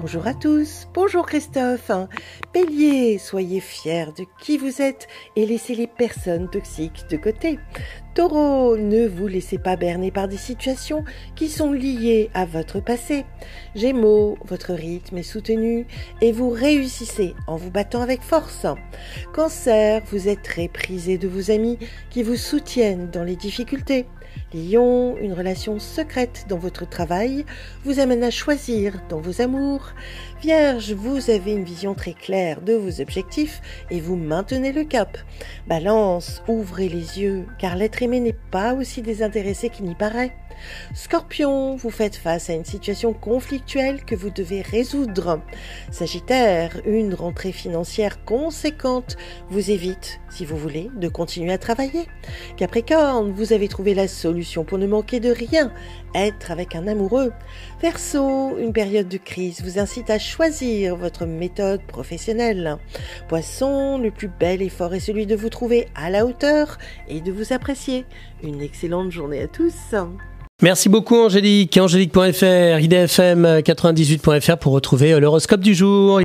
Bonjour à tous, bonjour Christophe. Bélier, soyez fiers de qui vous êtes et laissez les personnes toxiques de côté. Taureau, ne vous laissez pas berner par des situations qui sont liées à votre passé. Gémeaux, votre rythme est soutenu et vous réussissez en vous battant avec force. Cancer, vous êtes très prisé de vos amis qui vous soutiennent dans les difficultés. Lion, une relation secrète dans votre travail vous amène à choisir dans vos amours. Vierge, vous avez une vision très claire de vos objectifs et vous maintenez le cap. Balance, ouvrez les yeux car l'être aimé n'est pas aussi désintéressé qu'il n'y paraît. Scorpion, vous faites face à une situation conflictuelle que vous devez résoudre. Sagittaire, une rentrée financière conséquente vous évite, si vous voulez, de continuer à travailler. Capricorne, vous avez trouvé la pour ne manquer de rien, être avec un amoureux. Verseau, une période de crise vous incite à choisir votre méthode professionnelle. Poisson, le plus bel effort est celui de vous trouver à la hauteur et de vous apprécier. Une excellente journée à tous. Merci beaucoup Angélique. Angélique.fr, idfm98.fr pour retrouver l'horoscope du jour.